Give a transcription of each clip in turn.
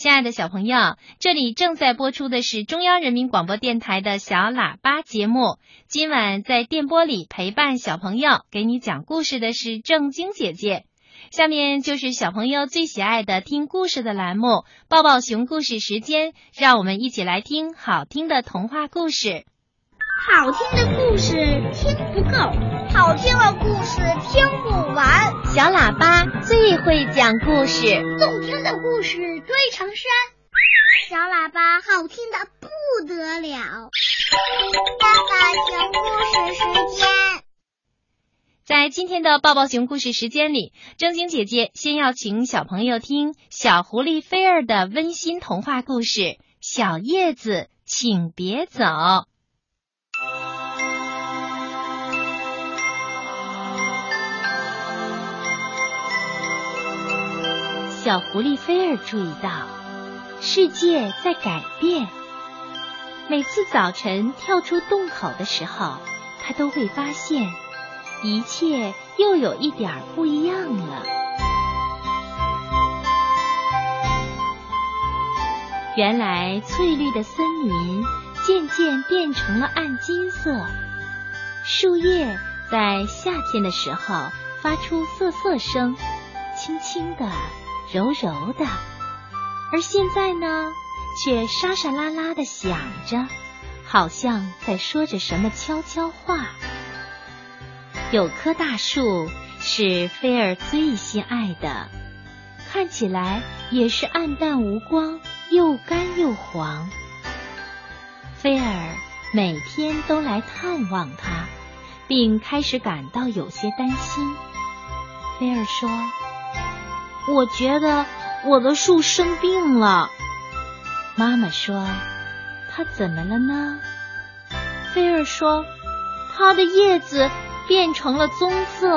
亲爱的小朋友，这里正在播出的是中央人民广播电台的小喇叭节目。今晚在电波里陪伴小朋友，给你讲故事的是正晶姐姐。下面就是小朋友最喜爱的听故事的栏目——抱抱熊故事时间，让我们一起来听好听的童话故事。好听的故事听不够，好听的故事听不完。小喇叭最会讲故事，动听的故事堆成山。小喇叭好听的不得了。爸爸讲故事时间，在今天的抱抱熊故事时间里，正晶姐姐先要请小朋友听小狐狸菲儿的温馨童话故事《小叶子，请别走》。小狐狸菲儿注意到，世界在改变。每次早晨跳出洞口的时候，他都会发现，一切又有一点不一样了。原来，翠绿的森林渐渐变成了暗金色，树叶在夏天的时候发出瑟瑟声，轻轻的。柔柔的，而现在呢，却沙沙啦啦的响着，好像在说着什么悄悄话。有棵大树是菲儿最心爱的，看起来也是暗淡无光，又干又黄。菲儿每天都来探望它，并开始感到有些担心。菲儿说。我觉得我的树生病了。妈妈说：“它怎么了呢？”菲儿说：“它的叶子变成了棕色。”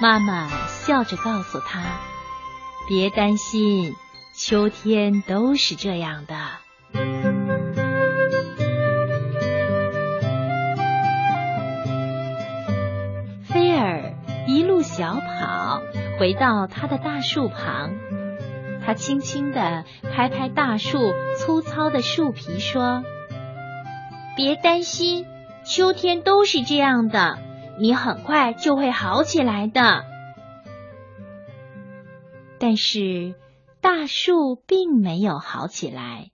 妈妈笑着告诉他：“别担心，秋天都是这样的。”菲儿一路小跑。回到他的大树旁，他轻轻地拍拍大树粗糙的树皮，说：“别担心，秋天都是这样的，你很快就会好起来的。”但是大树并没有好起来。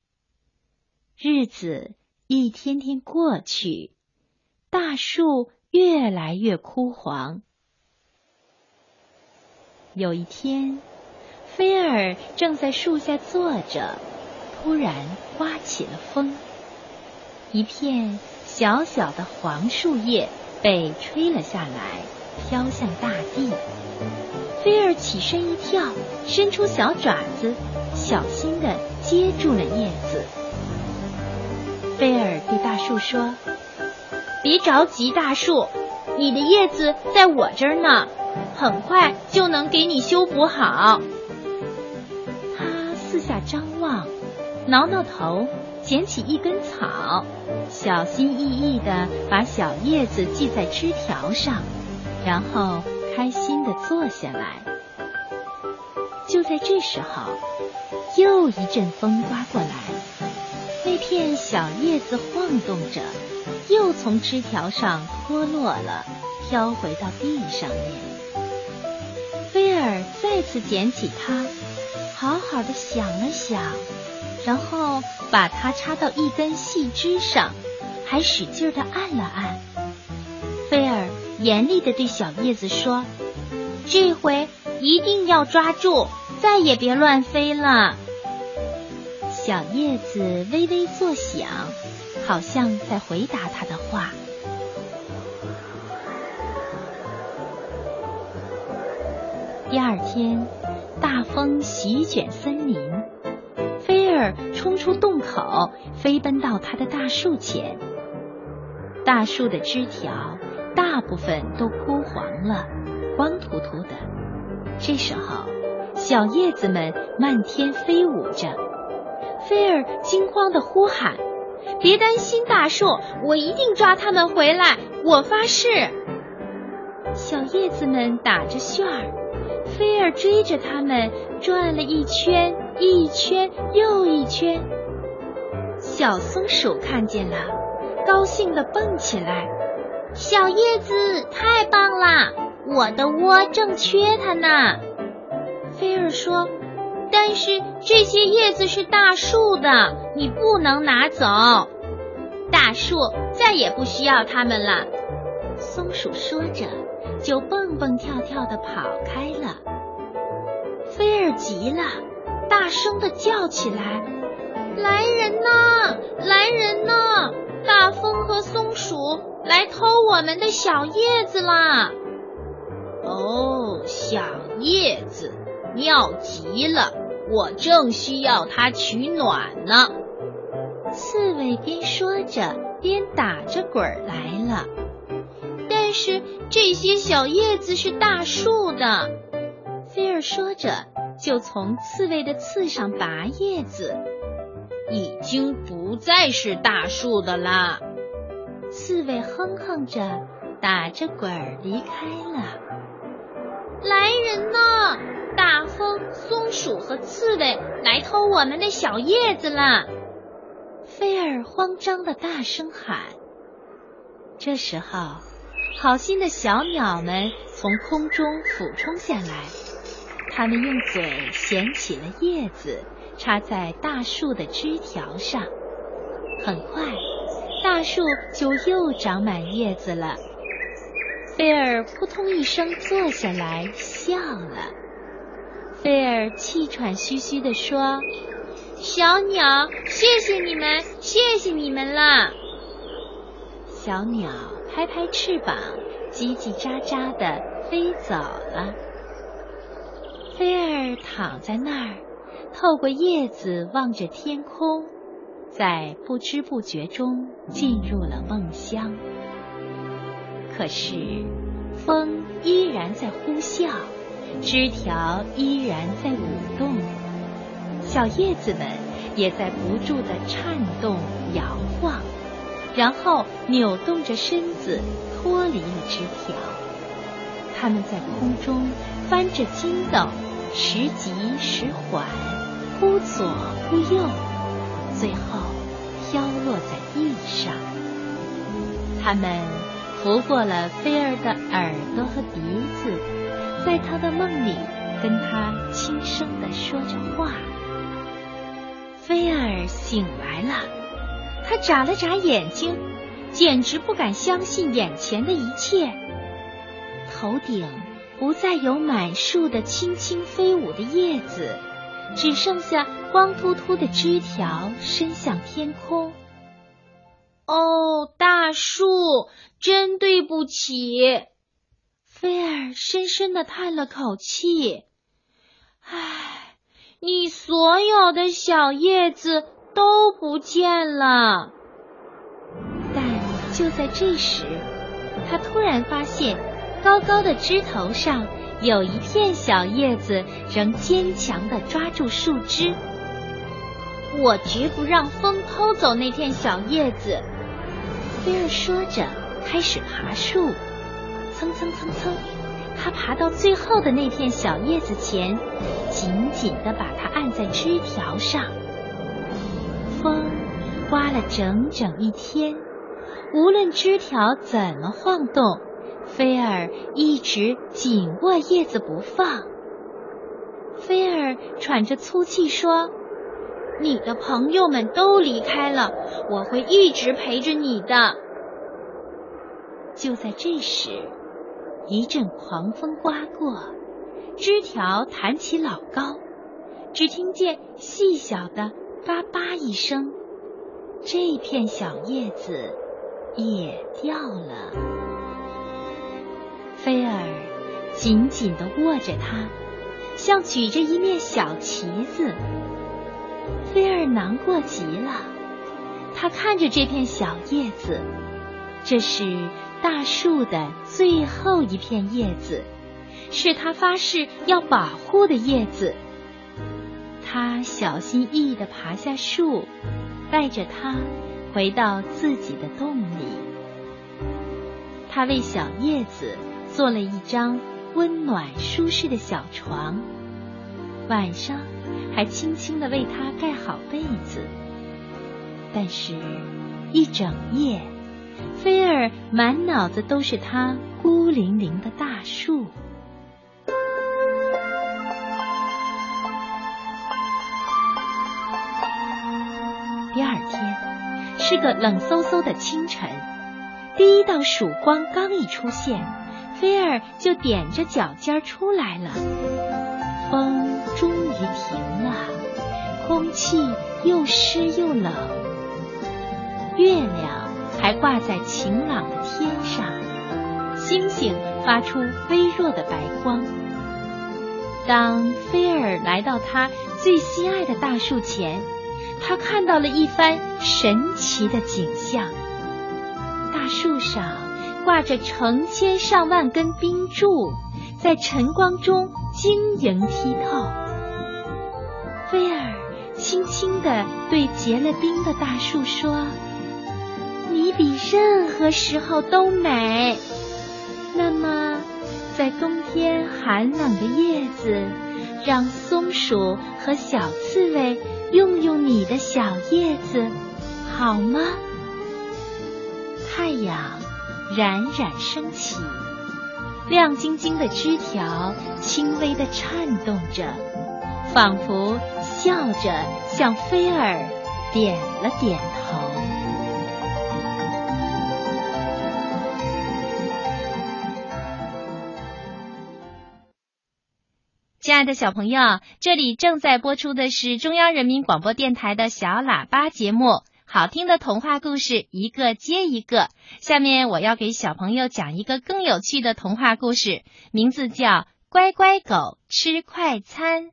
日子一天天过去，大树越来越枯黄。有一天，菲尔正在树下坐着，突然刮起了风，一片小小的黄树叶被吹了下来，飘向大地。菲尔起身一跳，伸出小爪子，小心的接住了叶子。菲尔对大树说：“别着急，大树，你的叶子在我这儿呢。”很快就能给你修补好。他四下张望，挠挠头，捡起一根草，小心翼翼地把小叶子系在枝条上，然后开心地坐下来。就在这时候，又一阵风刮过来，那片小叶子晃动着，又从枝条上脱落了，飘回到地上面。菲尔再次捡起它，好好的想了想，然后把它插到一根细枝上，还使劲的按了按。菲尔严厉的对小叶子说：“这回一定要抓住，再也别乱飞了。”小叶子微微作响，好像在回答他的话。第二天，大风席卷森林，菲尔冲出洞口，飞奔到他的大树前。大树的枝条大部分都枯黄了，光秃秃的。这时候，小叶子们漫天飞舞着。菲尔惊慌的呼喊：“别担心，大树，我一定抓他们回来，我发誓！”小叶子们打着旋儿。菲儿追着他们转了一圈，一圈又一圈。小松鼠看见了，高兴地蹦起来：“小叶子太棒了，我的窝正缺它呢。”菲儿说：“但是这些叶子是大树的，你不能拿走。大树再也不需要它们了。”松鼠说着，就蹦蹦跳跳的跑开了。菲儿急了，大声的叫起来：“来人呐！来人呐！大风和松鼠来偷我们的小叶子啦！”哦，小叶子，妙极了！我正需要它取暖呢。刺猬边说着，边打着滚来了。但是这些小叶子是大树的，菲儿说着，就从刺猬的刺上拔叶子。已经不再是大树的啦。刺猬哼哼着，打着滚儿离开了。来人呐！大风、松鼠和刺猬来偷我们的小叶子了！菲儿慌张的大声喊。这时候，好心的小鸟们从空中俯冲下来，它们用嘴衔起了叶子。插在大树的枝条上，很快，大树就又长满叶子了。菲儿扑通一声坐下来笑了。菲儿气喘吁吁地说：“小鸟，谢谢你们，谢谢你们了。”小鸟拍拍翅膀，叽叽喳喳地飞走了。菲儿躺在那儿。透过叶子望着天空，在不知不觉中进入了梦乡。可是风依然在呼啸，枝条依然在舞动，小叶子们也在不住的颤动摇晃，然后扭动着身子脱离了枝条。它们在空中翻着筋斗，时急时缓。忽左忽右，最后飘落在地上。他们拂过了菲儿的耳朵和鼻子，在他的梦里跟他轻声地说着话。菲儿醒来了，他眨了眨眼睛，简直不敢相信眼前的一切。头顶不再有满树的轻轻飞舞的叶子。只剩下光秃秃的枝条伸向天空。哦，大树，真对不起！菲儿深深的叹了口气。唉，你所有的小叶子都不见了。但就在这时，他突然发现，高高的枝头上。有一片小叶子仍坚强的抓住树枝，我绝不让风偷走那片小叶子。菲儿说着，开始爬树，蹭蹭蹭蹭，他爬到最后的那片小叶子前，紧紧的把它按在枝条上。风刮了整整一天，无论枝条怎么晃动。菲儿一直紧握叶子不放。菲儿喘着粗气说：“你的朋友们都离开了，我会一直陪着你的。”就在这时，一阵狂风刮过，枝条弹起老高，只听见细小的“叭叭”一声，这片小叶子也掉了。菲儿紧紧地握着它，像举着一面小旗子。菲儿难过极了，他看着这片小叶子，这是大树的最后一片叶子，是他发誓要保护的叶子。他小心翼翼地爬下树，带着它回到自己的洞里。他为小叶子。做了一张温暖舒适的小床，晚上还轻轻的为他盖好被子。但是，一整夜，菲儿满脑子都是他孤零零的大树。是个冷飕飕的清晨，第一道曙光刚一出现，菲儿就踮着脚尖出来了。风终于停了，空气又湿又冷，月亮还挂在晴朗的天上，星星发出微弱的白光。当菲儿来到他最心爱的大树前。他看到了一番神奇的景象：大树上挂着成千上万根冰柱，在晨光中晶莹剔透。菲尔轻轻地对结了冰的大树说：“你比任何时候都美。那么，在冬天寒冷的叶子，让松鼠和小刺猬。”用用你的小叶子，好吗？太阳冉冉升起，亮晶晶的枝条轻微的颤动着，仿佛笑着向菲儿点了点头。亲爱的小朋友，这里正在播出的是中央人民广播电台的小喇叭节目，好听的童话故事一个接一个。下面我要给小朋友讲一个更有趣的童话故事，名字叫《乖乖狗吃快餐》。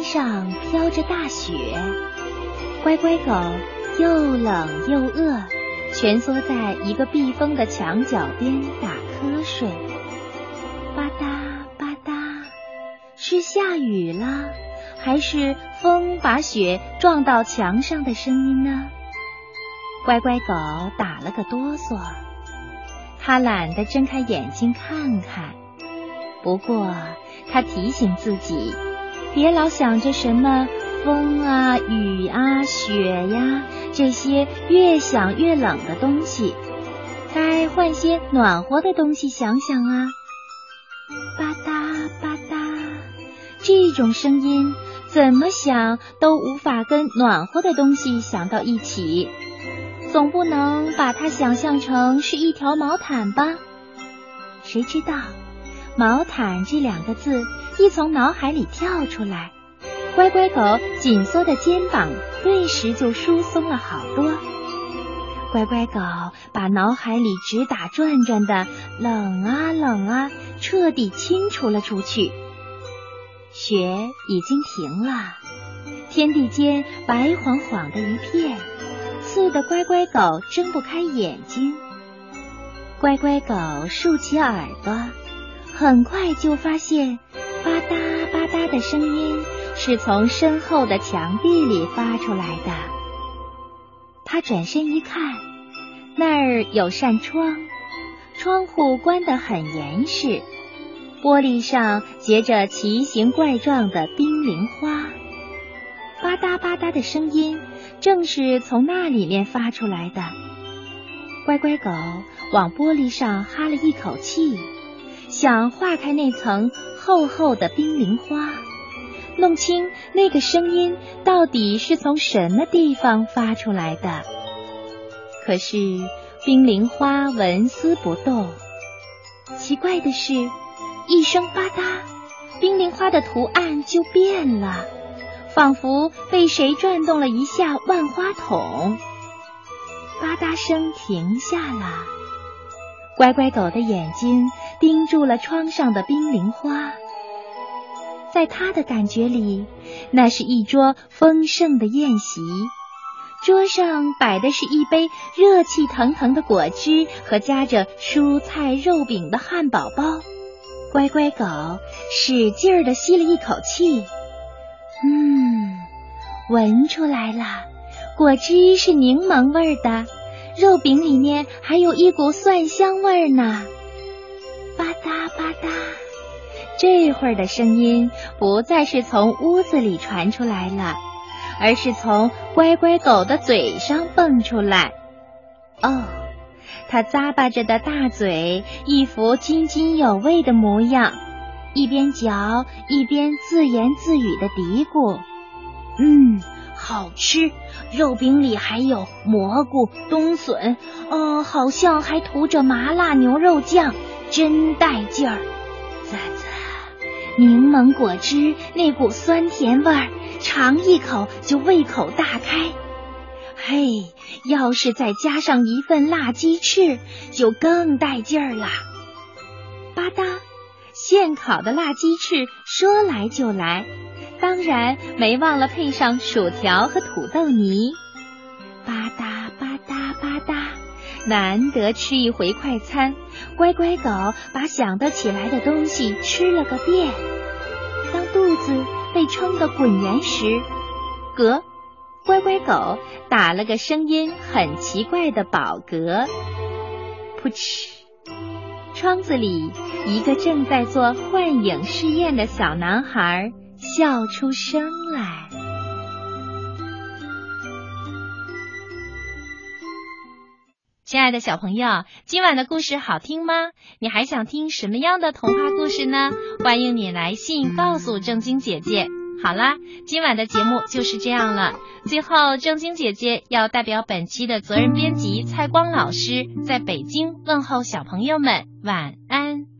天上飘着大雪，乖乖狗又冷又饿，蜷缩在一个避风的墙角边打瞌睡。吧嗒吧嗒，是下雨了，还是风把雪撞到墙上的声音呢？乖乖狗打了个哆嗦，它懒得睁开眼睛看看。不过，它提醒自己。别老想着什么风啊、雨啊、雪呀，这些越想越冷的东西，该换些暖和的东西想想啊。吧嗒吧嗒，这种声音怎么想都无法跟暖和的东西想到一起，总不能把它想象成是一条毛毯吧？谁知道“毛毯”这两个字？一从脑海里跳出来，乖乖狗紧缩的肩膀顿时就疏松了好多。乖乖狗把脑海里直打转转的冷啊冷啊彻底清除了出去。雪已经停了，天地间白晃晃的一片，刺得乖乖狗睁不开眼睛。乖乖狗竖起耳朵，很快就发现。吧嗒吧嗒的声音是从身后的墙壁里发出来的。他转身一看，那儿有扇窗，窗户关得很严实，玻璃上结着奇形怪状的冰凌花。吧嗒吧嗒的声音正是从那里面发出来的。乖乖狗往玻璃上哈了一口气，想化开那层。厚厚的冰凌花，弄清那个声音到底是从什么地方发出来的。可是冰凌花纹丝不动。奇怪的是，一声吧嗒，冰凌花的图案就变了，仿佛被谁转动了一下万花筒。吧嗒声停下了，乖乖狗的眼睛。盯住了窗上的冰凌花，在他的感觉里，那是一桌丰盛的宴席。桌上摆的是一杯热气腾腾的果汁和夹着蔬菜肉饼的汉堡包。乖乖狗使劲儿的吸了一口气，嗯，闻出来了，果汁是柠檬味儿的，肉饼里面还有一股蒜香味儿呢。吧嗒吧嗒，这会儿的声音不再是从屋子里传出来了，而是从乖乖狗的嘴上蹦出来。哦。它咂巴着的大嘴，一副津津有味的模样，一边嚼一边自言自语的嘀咕：“嗯，好吃，肉饼里还有蘑菇、冬笋，哦，好像还涂着麻辣牛肉酱，真带劲儿！啧啧，柠檬果汁那股酸甜味儿，尝一口就胃口大开。”嘿，要是再加上一份辣鸡翅，就更带劲儿了。吧嗒，现烤的辣鸡翅说来就来，当然没忘了配上薯条和土豆泥。吧嗒吧嗒吧嗒，难得吃一回快餐，乖乖狗把想得起来的东西吃了个遍。当肚子被撑得滚圆时，嗝。乖乖狗打了个声音很奇怪的饱嗝，噗嗤！窗子里一个正在做幻影试验的小男孩笑出声来。亲爱的小朋友，今晚的故事好听吗？你还想听什么样的童话故事呢？欢迎你来信告诉正晶姐姐。好啦，今晚的节目就是这样了。最后，正晶姐姐要代表本期的责任编辑蔡光老师，在北京问候小朋友们晚安。